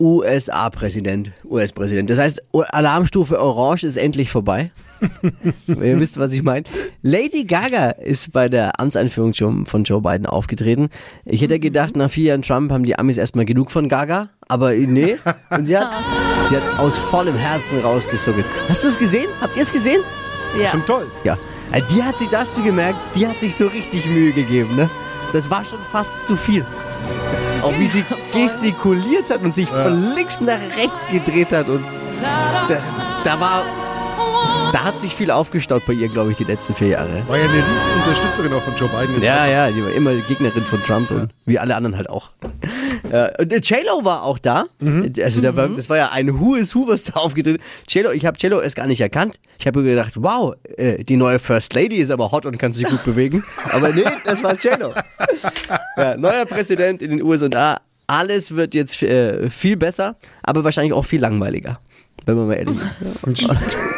USA-Präsident. US-Präsident. Das heißt, Alarmstufe Orange ist endlich vorbei. Ihr wisst, was ich meine. Lady Gaga ist bei der Amtseinführung von Joe Biden aufgetreten. Ich hätte gedacht, nach vier Jahren Trump haben die Amis erstmal genug von Gaga. Aber nee. Und sie hat, sie hat aus vollem Herzen rausgesungen. Hast du es gesehen? Habt ihr es gesehen? Ja. Schon toll. Ja. Äh, Die hat sich, da hast du gemerkt, die hat sich so richtig Mühe gegeben, ne? Das war schon fast zu viel. Auch wie sie gestikuliert hat und sich von links nach rechts gedreht hat und da, da war, da hat sich viel aufgestaut bei ihr, glaube ich, die letzten vier Jahre. War ja eine riesen Unterstützerin auch von Joe Biden. Ja, ja, die war immer Gegnerin von Trump und wie alle anderen halt auch. Ja, und äh, J-Lo war auch da. Also da war, das war ja ein Who is Who, was da aufgetreten J-Lo, ich habe J-Lo erst gar nicht erkannt. Ich habe mir gedacht, wow, äh, die neue First Lady ist aber hot und kann sich gut bewegen. Aber nee, das war J-Lo. Ja, neuer Präsident in den USA. Alles wird jetzt äh, viel besser, aber wahrscheinlich auch viel langweiliger. Wenn man mal ehrlich ist.